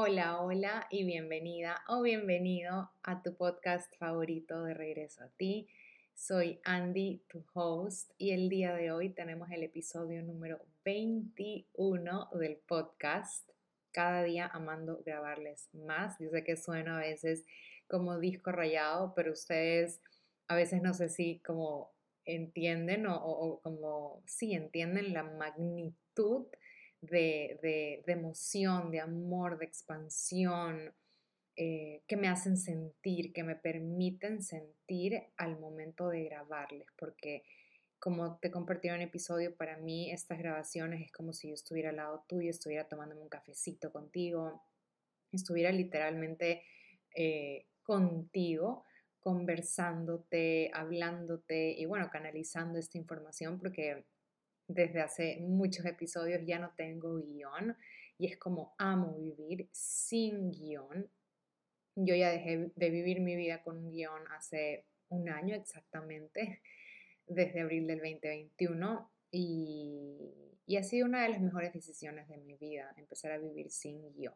Hola, hola y bienvenida o bienvenido a tu podcast favorito de Regreso a ti. Soy Andy, tu host, y el día de hoy tenemos el episodio número 21 del podcast. Cada día amando grabarles más. Yo sé que suena a veces como disco rayado, pero ustedes a veces no sé si como entienden o, o como sí entienden la magnitud de, emoción, de amor, de expansión, eh, que me hacen sentir, que me permiten sentir al momento de grabarles, porque como te compartí en un episodio, para mí estas grabaciones es como si yo estuviera al lado tuyo, estuviera tomándome un cafecito contigo, estuviera literalmente eh, contigo, conversándote, hablándote y bueno, canalizando esta información, porque desde hace muchos episodios ya no tengo guion y es como amo vivir sin guion. Yo ya dejé de vivir mi vida con un guion hace un año exactamente, desde abril del 2021 y, y ha sido una de las mejores decisiones de mi vida, empezar a vivir sin guion,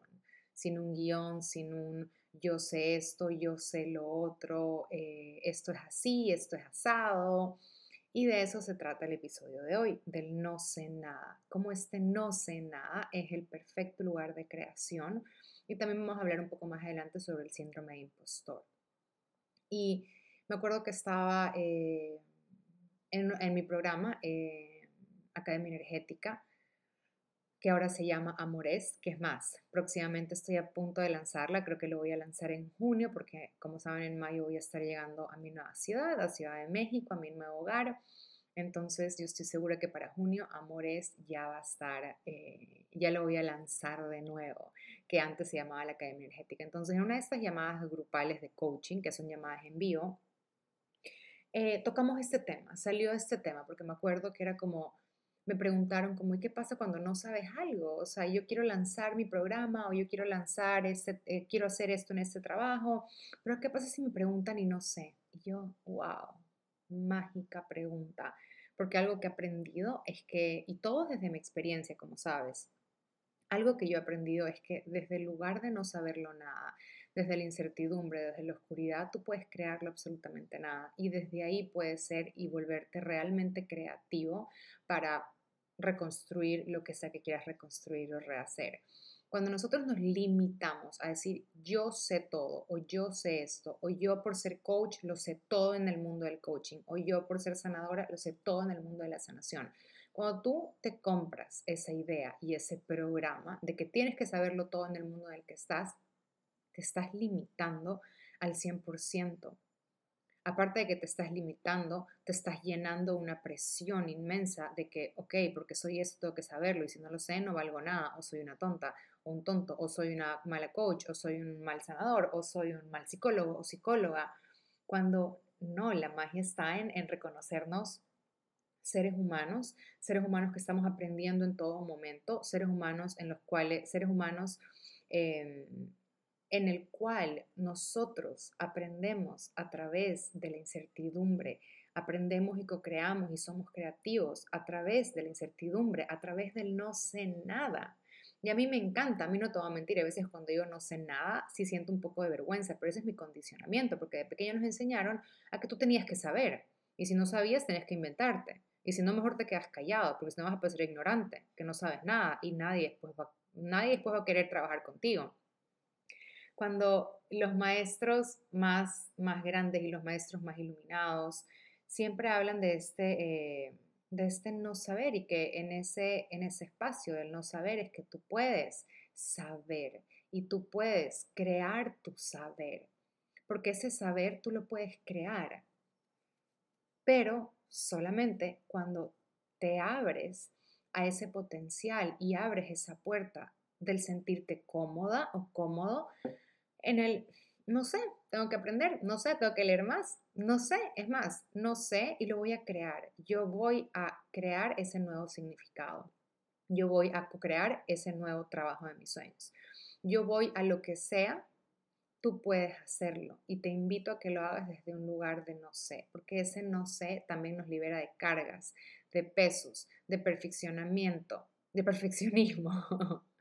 sin un guion, sin un yo sé esto, yo sé lo otro, eh, esto es así, esto es asado. Y de eso se trata el episodio de hoy, del no sé nada. Como este no sé nada es el perfecto lugar de creación. Y también vamos a hablar un poco más adelante sobre el síndrome de impostor. Y me acuerdo que estaba eh, en, mi programa, eh, Academia Energética, que ahora se llama Amores, que es más, próximamente estoy a punto de lanzarla, creo que lo voy a lanzar en junio porque como saben en mayo voy a estar llegando a mi nueva ciudad, a Ciudad de México, a mi nuevo hogar, entonces yo estoy segura que para junio Amores ya va a estar, eh, ya lo voy a lanzar de nuevo, que antes se llamaba la Academia Energética. Entonces en una de estas llamadas grupales de coaching, que son llamadas en vivo, eh, tocamos este tema, salió este tema, porque me acuerdo que era como me preguntaron como, ¿y qué pasa cuando no sabes algo? O sea, yo quiero lanzar mi programa o yo quiero lanzar, este, eh, quiero hacer esto en este trabajo, pero ¿qué pasa si me preguntan y no sé? Y yo, wow, mágica pregunta, porque algo que he aprendido es que, y todo desde mi experiencia, como sabes, algo que yo he aprendido es que desde el lugar de no saberlo nada, desde la incertidumbre, desde la oscuridad, tú puedes crearlo absolutamente nada. Y desde ahí puedes ser y volverte realmente creativo para reconstruir lo que sea que quieras reconstruir o rehacer. Cuando nosotros nos limitamos a decir yo sé todo o yo sé esto o yo por ser coach lo sé todo en el mundo del coaching o yo por ser sanadora lo sé todo en el mundo de la sanación. Cuando tú te compras esa idea y ese programa de que tienes que saberlo todo en el mundo en el que estás, te estás limitando al 100%. Aparte de que te estás limitando, te estás llenando una presión inmensa de que, ok, porque soy esto, tengo que saberlo y si no lo sé, no valgo nada, o soy una tonta, o un tonto, o soy una mala coach, o soy un mal sanador, o soy un mal psicólogo o psicóloga, cuando no, la magia está en, en reconocernos seres humanos, seres humanos que estamos aprendiendo en todo momento, seres humanos en los cuales, seres humanos em, en el cual nosotros aprendemos a través de la incertidumbre, aprendemos y co-creamos y somos creativos a través de la incertidumbre, a través del no sé nada. Y a mí me encanta, a mí no te voy a mentir, a veces cuando digo no sé nada, sí siento un poco de vergüenza, pero ese es mi condicionamiento, porque de pequeño nos enseñaron a que tú tenías que saber, y si no sabías, tenías que inventarte. Y si no, mejor te quedas callado, porque si no vas a parecer ignorante, que no sabes nada, y nadie después nadie después va a querer trabajar contigo cuando los maestros más, más grandes y los maestros más iluminados siempre hablan de este, eh, de este no saber y que en ese, en ese espacio del no saber es que tú puedes saber y tú puedes crear tu saber, porque ese saber tú lo puedes crear, pero solamente cuando te abres a ese potencial y abres esa puerta del sentirte cómoda o cómodo en el, no sé, tengo que aprender, no sé, tengo que leer más, no sé, es más, no sé y lo voy a crear. Yo voy a crear ese nuevo significado. Yo voy a crear ese nuevo trabajo de mis sueños. Yo voy a lo que sea, tú puedes hacerlo y te invito a que lo hagas desde un lugar de no sé, porque ese no sé también nos libera de cargas, de pesos, de perfeccionamiento, de perfeccionismo.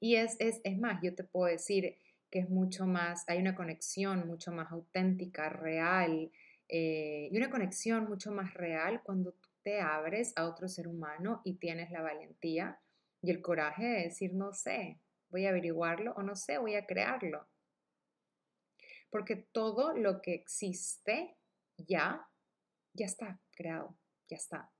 Y es, es, es más, yo te puedo decir que es mucho más, hay una conexión mucho más auténtica, real, eh, y una conexión mucho más real cuando tú te abres a otro ser humano y tienes la valentía y el coraje de decir, no sé, voy a averiguarlo o no sé, voy a crearlo. Porque todo lo que existe ya, ya está creado, ya está.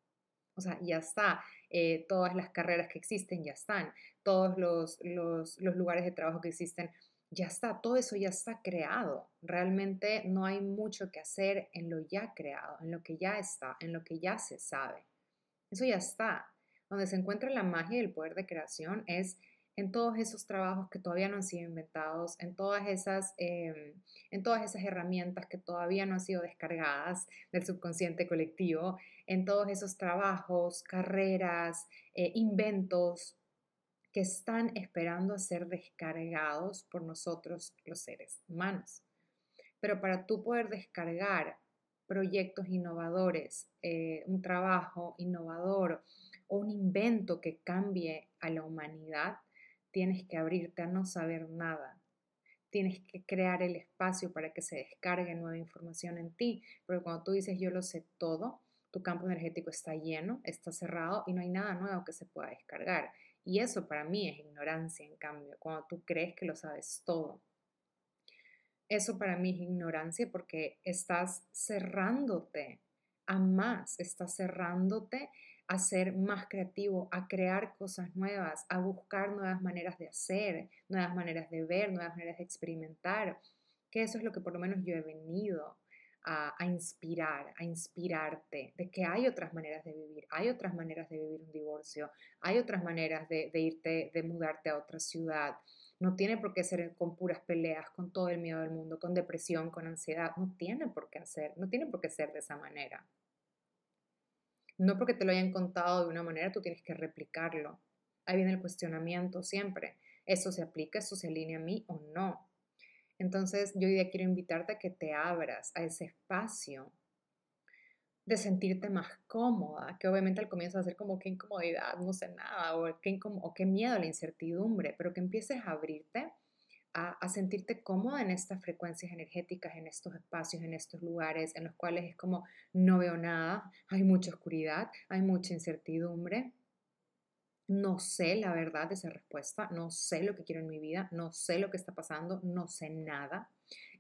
O sea, ya está. Eh, todas las carreras que existen ya están. Todos los, los, los lugares de trabajo que existen ya está. Todo eso ya está creado. Realmente no hay mucho que hacer en lo ya creado, en lo que ya está, en lo que ya se sabe. Eso ya está. Donde se encuentra la magia y el poder de creación es en todos esos trabajos que todavía no han sido inventados, en todas esas, em, en todas esas herramientas que todavía no han sido descargadas del subconsciente colectivo, en todos esos trabajos, carreras, eh, inventos que están esperando a ser descargados por nosotros los seres humanos. Pero para tú poder descargar proyectos innovadores, eh, un trabajo innovador o un invento que cambie a la humanidad, tienes que abrirte a no saber nada. Tienes que crear el espacio para que se descargue nueva información en ti, porque cuando tú dices yo lo sé todo, tu campo energético está lleno, está cerrado y no hay nada nuevo que se pueda descargar. Y eso para mí es ignorancia, en cambio, cuando tú crees que lo sabes todo. Eso para mí es ignorancia porque estás cerrándote a más, estás cerrándote a ser más creativo, a crear cosas nuevas, a buscar nuevas maneras de hacer, nuevas maneras de ver, nuevas maneras de experimentar, que eso es lo que por lo menos yo he venido a, inspirar, a inspirarte de que hay otras maneras de vivir, hay otras maneras de vivir un divorcio, hay otras maneras de, irte, de mudarte a otra ciudad. No tiene por qué ser con puras peleas, con todo el miedo del mundo, con depresión, con ansiedad. No tiene por qué hacer, no tiene por qué ser de esa manera. No porque te lo hayan contado de una manera, tú tienes que replicarlo. Ahí viene el cuestionamiento siempre. ¿Eso se aplica? ¿Eso se alinea a mí o no? Entonces, yo hoy día quiero invitarte a que te abras a ese espacio de sentirte más cómoda, que obviamente al comienzo va a ser como qué incomodidad, no sé nada, o qué, o qué miedo, la incertidumbre, pero que empieces a abrirte a, sentirte cómoda en estas frecuencias energéticas, en estos espacios, en estos lugares en los cuales es como no veo nada, hay mucha oscuridad, hay mucha incertidumbre. No sé la verdad de esa respuesta, no sé lo que quiero en mi vida, no sé lo que está pasando, no sé nada.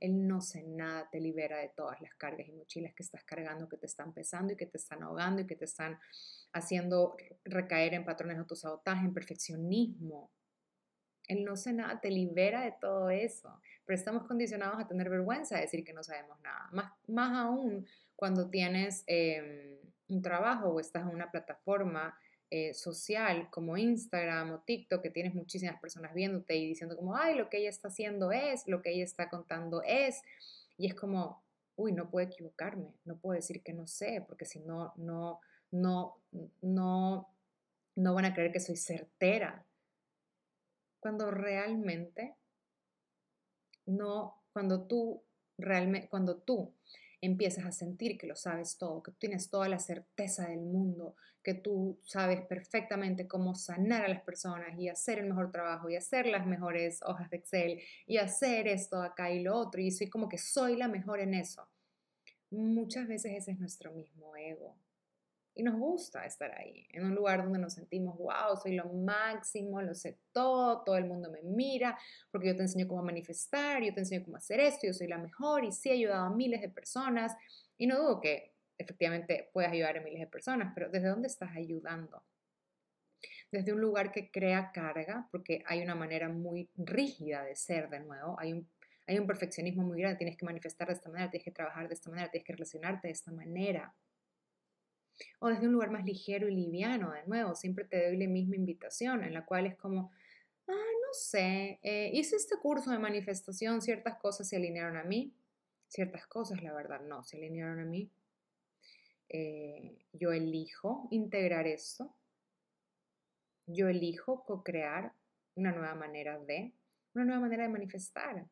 El no sé nada te libera de todas las cargas y mochilas que estás cargando, que te están pesando y que te están ahogando y que te están haciendo recaer en patrones de autosabotaje, en perfeccionismo, el no sé nada te libera de todo eso, pero estamos condicionados a tener vergüenza de decir que no sabemos nada. Más, más aún cuando tienes em, un trabajo o estás en una plataforma eh, social como Instagram o TikTok, que tienes muchísimas personas viéndote y diciendo como, ay, lo que ella está haciendo es, lo que ella está contando es, y es como, uy, no puedo equivocarme, no puedo decir que no sé, porque si no, no, no, no, no van a creer que soy certera cuando realmente no, cuando tú realmente, cuando tú empiezas a sentir que lo sabes todo, que tú tienes toda la certeza del mundo, que tú sabes perfectamente cómo sanar a las personas y hacer el mejor trabajo y hacer las mejores hojas de Excel y hacer esto acá y lo otro y soy como que soy la mejor en eso. Muchas veces ese es nuestro mismo ego. Y nos gusta estar ahí, en un lugar donde nos sentimos, wow, soy lo máximo, lo sé todo, todo el mundo me mira, porque yo te enseño cómo manifestar, yo te enseño cómo hacer esto, yo soy la mejor y sí he ayudado a miles de personas. Y no dudo que efectivamente puedas ayudar a miles de personas, pero ¿desde dónde estás ayudando? Desde un lugar que crea carga, porque hay una manera muy rígida de ser de nuevo, hay un, hay un perfeccionismo muy grande, tienes que manifestar de esta manera, tienes que trabajar de esta manera, tienes que relacionarte de esta manera o desde un lugar más ligero y liviano, de nuevo, siempre te doy la misma invitación en la cual es como, ah, no sé, eh, hice este curso de manifestación, ciertas cosas se alinearon a mí, ciertas cosas, la verdad, no, se alinearon a mí. Eh, yo elijo integrar esto, yo elijo co-crear una nueva manera de, una nueva manera de manifestar.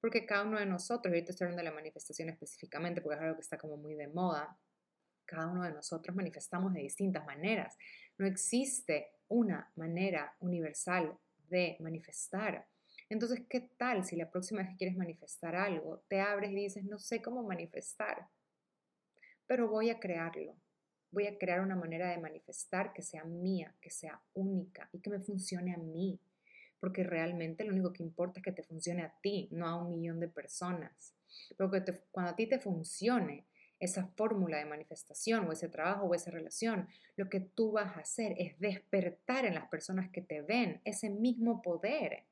Porque cada uno de nosotros, ahorita estoy hablando de la manifestación específicamente, porque es algo que está como muy de moda, cada uno de nosotros manifestamos de distintas maneras. No existe una manera universal de manifestar. Entonces, ¿qué tal si la próxima vez que quieres manifestar algo, te abres y dices, no sé cómo manifestar, pero voy a crearlo? Voy a crear una manera de manifestar que sea mía, que sea única y que me funcione a mí. Porque realmente lo único que importa es que te funcione a ti, no a un millón de personas. Porque cuando a ti te funcione esa fórmula de manifestación o ese trabajo o esa relación, lo que tú vas a hacer es despertar en las personas que te ven ese mismo poder.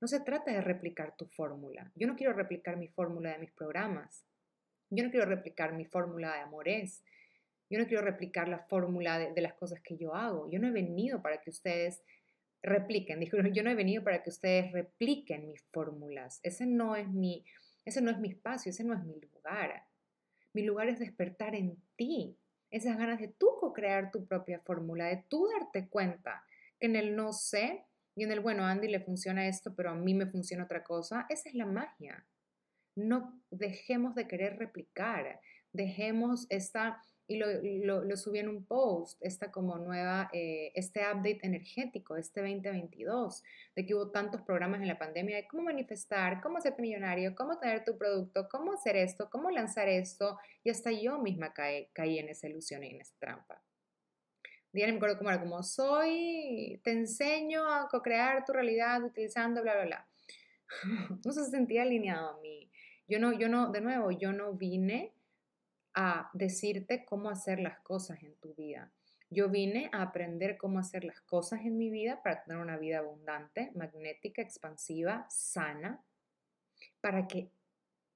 No se trata de replicar tu fórmula. Yo no quiero replicar mi fórmula de mis programas. Yo no quiero replicar mi fórmula de amores. Yo no quiero replicar la fórmula de, las cosas que yo hago. Yo no he venido para que ustedes repliquen. Yo no he venido para que ustedes repliquen mis fórmulas. Ese no es mi, ese no es mi espacio, ese no es mi lugar. Mi lugar es despertar en ti esas ganas de tú co-crear tu propia fórmula, de tú darte cuenta que en el no sé y en el bueno, Andy le funciona esto, pero a mí me funciona otra cosa. Esa es la magia. No dejemos de querer replicar, dejemos esta y lo, lo, subí en un post, esta como nueva, eh, este update energético, este 2022, de que hubo tantos programas en la pandemia de cómo manifestar, cómo hacerte millonario, cómo tener tu producto, cómo hacer esto, cómo lanzar esto, y hasta yo misma caí, caí en esa ilusión y en esa trampa. Ya me acuerdo cómo era, como soy, te enseño a co-crear tu realidad utilizando bla, bla, bla. no se sentía alineado a mí. Yo no, yo no, de nuevo, yo no vine a decirte cómo hacer las cosas en tu vida. Yo vine a aprender cómo hacer las cosas en mi vida para tener una vida abundante, magnética, expansiva, sana, para que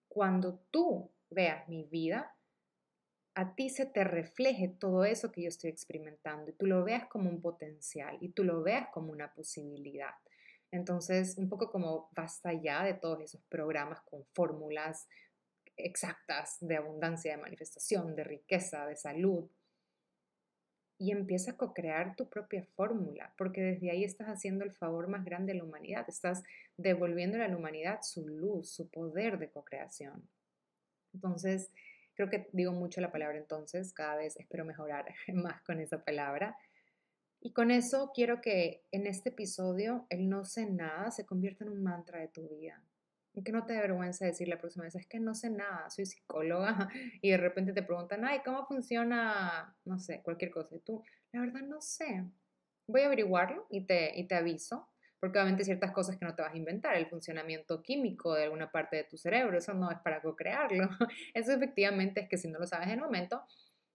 cuando tú veas mi vida, a ti se te refleje todo eso que yo estoy experimentando y tú lo veas como un potencial y tú lo veas como una posibilidad. Entonces, un poco como basta ya de todos esos programas con fórmulas exactas de abundancia, de manifestación, de riqueza, de salud. Y empieza a co-crear tu propia fórmula, porque desde ahí estás haciendo el favor más grande a la humanidad, estás devolviendo a la humanidad su luz, su poder de co-creación. Entonces, creo que digo mucho la palabra entonces, cada vez espero mejorar más con esa palabra. Y con eso quiero que en este episodio el no sé nada se convierta en un mantra de tu vida que no te dé vergüenza decir la próxima vez, es que no sé nada, soy psicóloga y de repente te preguntan, ay, ¿cómo funciona, no sé, cualquier cosa? Y tú, la verdad no sé, voy a averiguarlo y te, y te aviso, porque obviamente ciertas cosas que no te vas a inventar, el funcionamiento químico de alguna parte de tu cerebro, eso no es para co-crearlo, eso efectivamente es que si no lo sabes en el momento,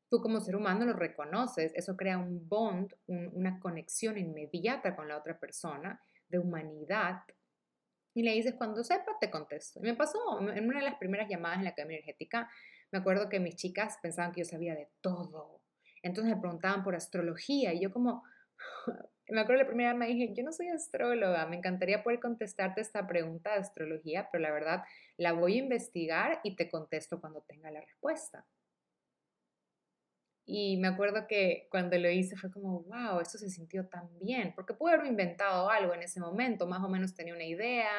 tú como ser humano lo reconoces, eso crea un bond, una conexión inmediata con la otra persona de humanidad y le dices, cuando sepa, te contesto. Y me pasó en una de las primeras llamadas en la Academia Energética, me acuerdo que mis chicas pensaban que yo sabía de todo. Entonces me preguntaban por astrología y yo como, me acuerdo la primera vez me dije, yo no soy astróloga, me encantaría poder contestarte esta pregunta de astrología, pero la verdad la voy a investigar y te contesto cuando tenga la respuesta. Y me acuerdo que cuando lo hice fue como, wow, esto se sintió tan bien, porque pude haber inventado algo en ese momento, más o menos tenía una idea,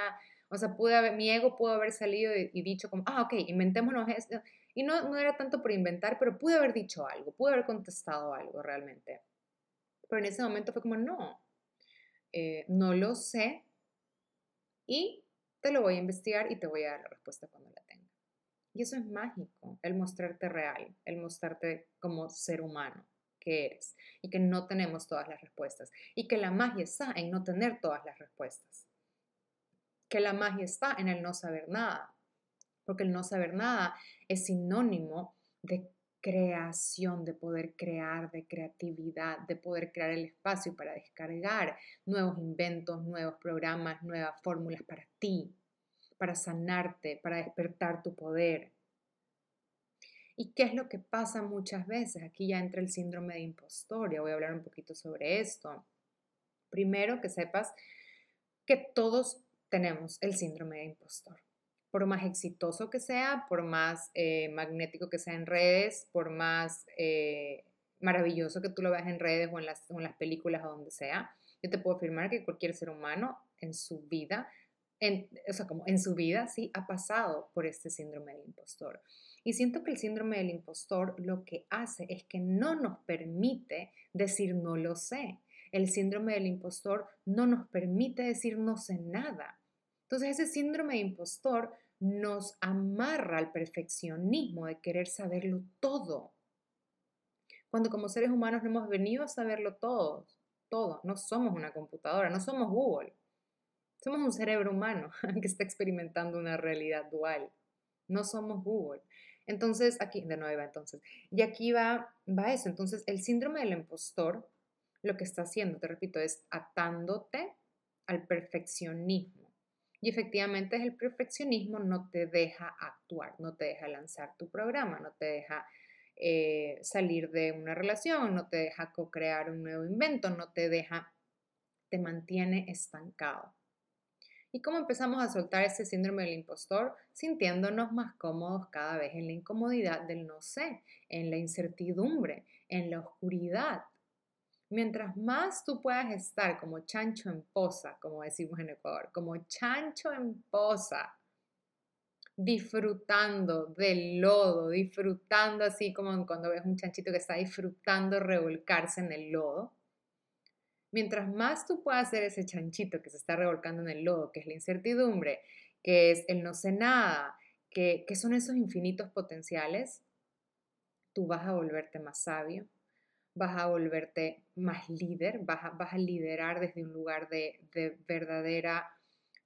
o sea, pude haber, mi ego pudo haber salido y, dicho como, ah, ok, inventémonos esto. Y no, no era tanto por inventar, pero pude haber dicho algo, pude haber contestado algo realmente. Pero en ese momento fue como, no, eh, no lo sé y te lo voy a investigar y te voy a dar la respuesta cuando la. Y eso es mágico, el mostrarte real, el mostrarte como ser humano que eres y que no tenemos todas las respuestas y que la magia está en no tener todas las respuestas, que la magia está en el no saber nada, porque el no saber nada es sinónimo de creación, de poder crear, de creatividad, de poder crear el espacio para descargar nuevos inventos, nuevos programas, nuevas fórmulas para ti para sanarte, para despertar tu poder. ¿Y qué es lo que pasa muchas veces? Aquí ya entra el síndrome de impostor, ya voy a hablar un poquito sobre esto. Primero que sepas que todos tenemos el síndrome de impostor. Por más exitoso que sea, por más eh, magnético que sea en redes, por más eh, maravilloso que tú lo veas en redes o en, las, o en las películas o donde sea, yo te puedo afirmar que cualquier ser humano en su vida en, o sea, como en su vida, sí, ha pasado por este síndrome del impostor. Y siento que el síndrome del impostor lo que hace es que no nos permite decir no lo sé. El síndrome del impostor no nos permite decir no sé nada. Entonces ese síndrome de impostor nos amarra al perfeccionismo de querer saberlo todo. Cuando como seres humanos no hemos venido a saberlo todo, todo, no somos una computadora, no somos Google. Somos un cerebro humano que está experimentando una realidad dual. No somos Google. Entonces, aquí, de nuevo, entonces, y aquí va, va eso. Entonces, el síndrome del impostor lo que está haciendo, te repito, es atándote al perfeccionismo. Y efectivamente el perfeccionismo no te deja actuar, no te deja lanzar tu programa, no te deja eh, salir de una relación, no te deja co-crear un nuevo invento, no te deja, te mantiene estancado. ¿Y cómo empezamos a soltar ese síndrome del impostor? Sintiéndonos más cómodos cada vez en la incomodidad del no sé, en la incertidumbre, en la oscuridad, Mientras más tú puedas estar como chancho en posa, como decimos en Ecuador, como chancho en posa, disfrutando del lodo, disfrutando así como cuando ves un chanchito que está disfrutando revolcarse en el lodo. Mientras más tú puedas ser ese chanchito que se está revolcando en el lodo, que es la incertidumbre, que es el no sé nada, que, que son esos infinitos potenciales, tú vas a volverte más sabio, vas a volverte más líder, vas a, vas a liderar desde un lugar de, verdadera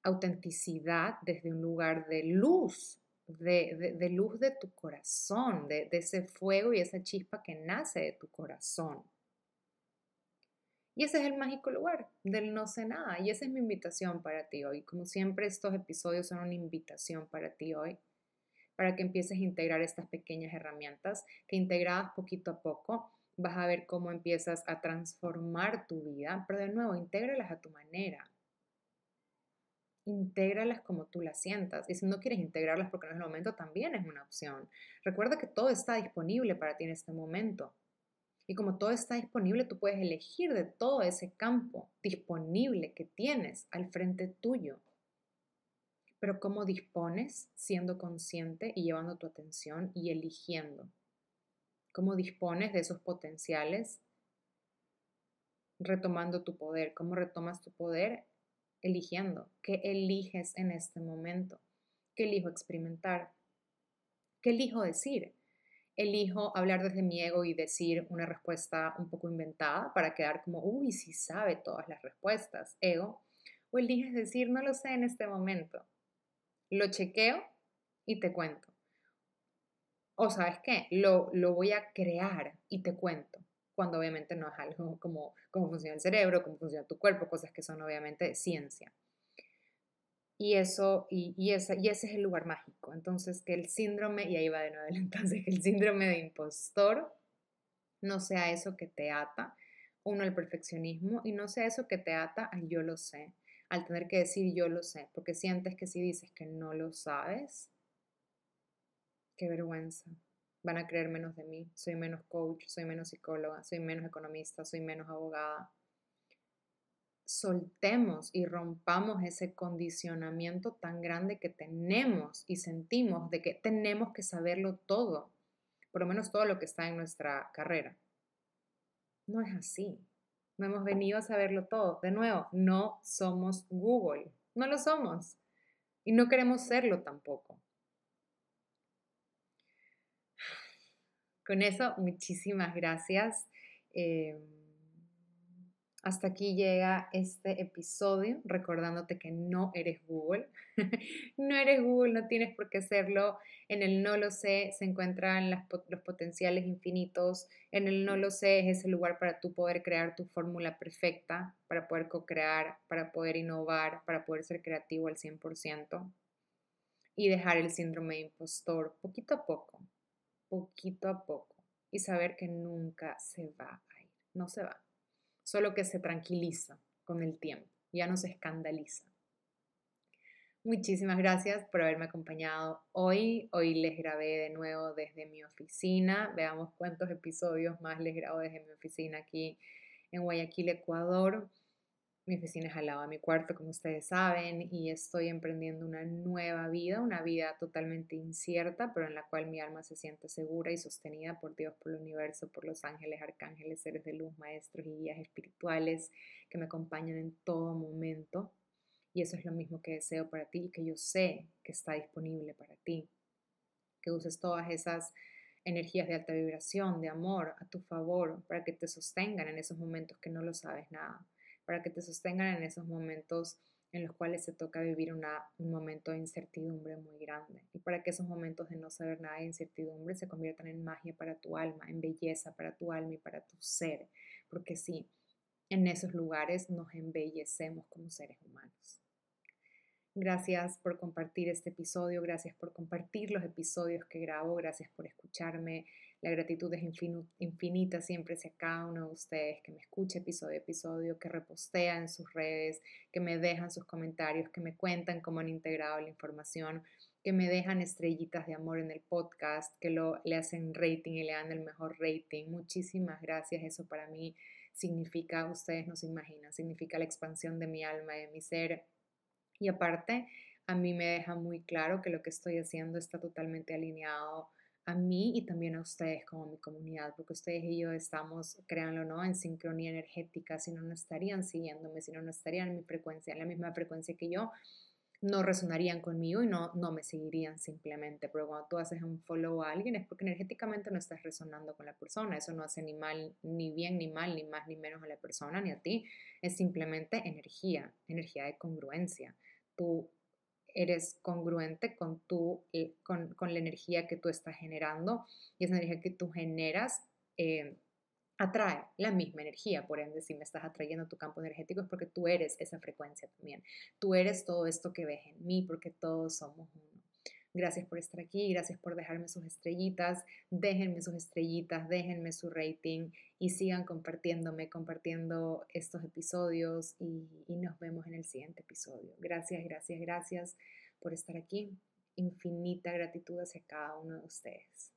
autenticidad, desde un lugar de luz, de, luz de tu corazón, de, de, ese fuego y esa chispa que nace de tu corazón. Y ese es el mágico lugar del no sé nada. Y esa es mi invitación para ti hoy. Como siempre, estos episodios son una invitación para ti hoy, para que empieces a integrar estas pequeñas herramientas, que integradas poquito a poco vas a ver cómo empiezas a transformar tu vida, pero de nuevo, intégralas a tu manera. Intégralas como tú las sientas. Y si no quieres integrarlas porque no es el momento, también es una opción. Recuerda que todo está disponible para ti en este momento. Y como todo está disponible, tú puedes elegir de todo ese campo disponible que tienes al frente tuyo. Pero cómo dispones siendo consciente y llevando tu atención y eligiendo cómo dispones de esos potenciales retomando tu poder, cómo retomas tu poder eligiendo, qué eliges en este momento, qué elijo experimentar, qué elijo decir. Elijo hablar desde mi ego y decir una respuesta un poco inventada para quedar como, uy, sí sabe todas las respuestas, ego. O eliges decir, no lo sé en este momento. Lo chequeo y te cuento o sabes qué, lo, lo voy a crear y te cuento, cuando obviamente no es algo como cómo funciona el cerebro, cómo funciona tu cuerpo, cosas que son obviamente ciencia. Y eso, y, y, y ese es el lugar mágico. Entonces, que el síndrome, y ahí va de nuevo, entonces, que el síndrome de impostor no sea eso que te ata, uno, al perfeccionismo, y no sea eso que te ata al yo lo sé, al tener que decir yo lo sé, porque sientes que si dices que no lo sabes, qué vergüenza. Van a creer menos de mí. Soy menos coach, soy menos psicóloga, soy menos economista, soy menos abogada. Soltemos y rompamos ese condicionamiento tan grande que tenemos y sentimos de que tenemos que saberlo todo, por lo menos todo lo que está en nuestra carrera. No es así. No hemos venido a saberlo todo. De nuevo, no somos Google. No lo somos. Y no queremos serlo tampoco. Con eso, muchísimas gracias. Em, hasta aquí llega este episodio, recordándote que no eres Google. no eres Google, no tienes por qué serlo. En el no lo sé se encuentran los potenciales infinitos. En el no lo sé es ese lugar para tú poder crear tu fórmula perfecta, para poder co-crear, para poder innovar, para poder ser creativo al 100% y dejar el síndrome de impostor poquito a poco poquito a poco y saber que nunca se va a ir, no se va, solo que se tranquiliza con el tiempo, ya no se escandaliza. Muchísimas gracias por haberme acompañado hoy. Hoy les grabé de nuevo desde mi oficina. Veamos cuántos episodios más les grabo desde mi oficina aquí en Guayaquil, Ecuador. Mi oficina es al lado de mi cuarto, como ustedes saben, y estoy emprendiendo una nueva vida, una vida totalmente incierta, pero en la cual mi alma se siente segura y sostenida por Dios, por el universo, por los ángeles, arcángeles, seres de luz, maestros y guías espirituales que me acompañan en todo momento. Y eso es lo mismo que deseo para ti y que yo sé que está disponible para ti. Que uses todas esas energías de alta vibración, de amor a tu favor, para que te sostengan en esos momentos que no lo sabes nada para que te sostengan en esos momentos en los cuales se toca vivir un momento de incertidumbre muy grande y para que esos momentos de no saber nada de incertidumbre se conviertan en magia para tu alma, en belleza para tu alma y para tu ser, porque sí, en esos lugares nos embellecemos como seres humanos. Gracias por compartir este episodio, gracias por compartir los episodios que grabo, gracias por escucharme. La gratitud es infinita siempre hacia cada uno de ustedes que me escucha episodio a episodio, que repostea en sus redes, que me dejan sus comentarios, que me cuentan cómo han integrado la información, que me dejan estrellitas de amor en el podcast, que lo, le hacen rating y le dan el mejor rating. Muchísimas gracias. Eso para mí significa, ustedes no se imaginan, significa la expansión de mi alma, de mi ser y aparte, a mí me deja muy claro que lo que estoy haciendo está totalmente alineado a mí y también a ustedes como mi comunidad, porque ustedes y yo estamos, créanlo no, en sincronía energética, si no, no estarían siguiéndome, si no, no estarían en mi frecuencia, en la misma frecuencia que yo, no resonarían conmigo y no, no me seguirían simplemente. Pero cuando tú haces un follow a alguien es porque energéticamente no estás resonando con la persona. Eso no hace ni mal, ni bien, ni mal, ni más, ni menos a la persona, ni a ti. Es simplemente energía, energía de congruencia. Tú eres congruente con, tu, eh, con, con la energía que tú estás generando y esa energía que tú generas. Eh, atrae la misma energía. Por ende, si me estás atrayendo tu campo energético es porque tú eres esa frecuencia también. Tú eres todo esto que ves en mí porque todos somos uno. Gracias por estar aquí, gracias por dejarme sus estrellitas, déjenme sus estrellitas, déjenme su rating y sigan compartiéndome, compartiendo estos episodios y, nos vemos en el siguiente episodio. Gracias, gracias, gracias por estar aquí. Infinita gratitud hacia cada uno de ustedes.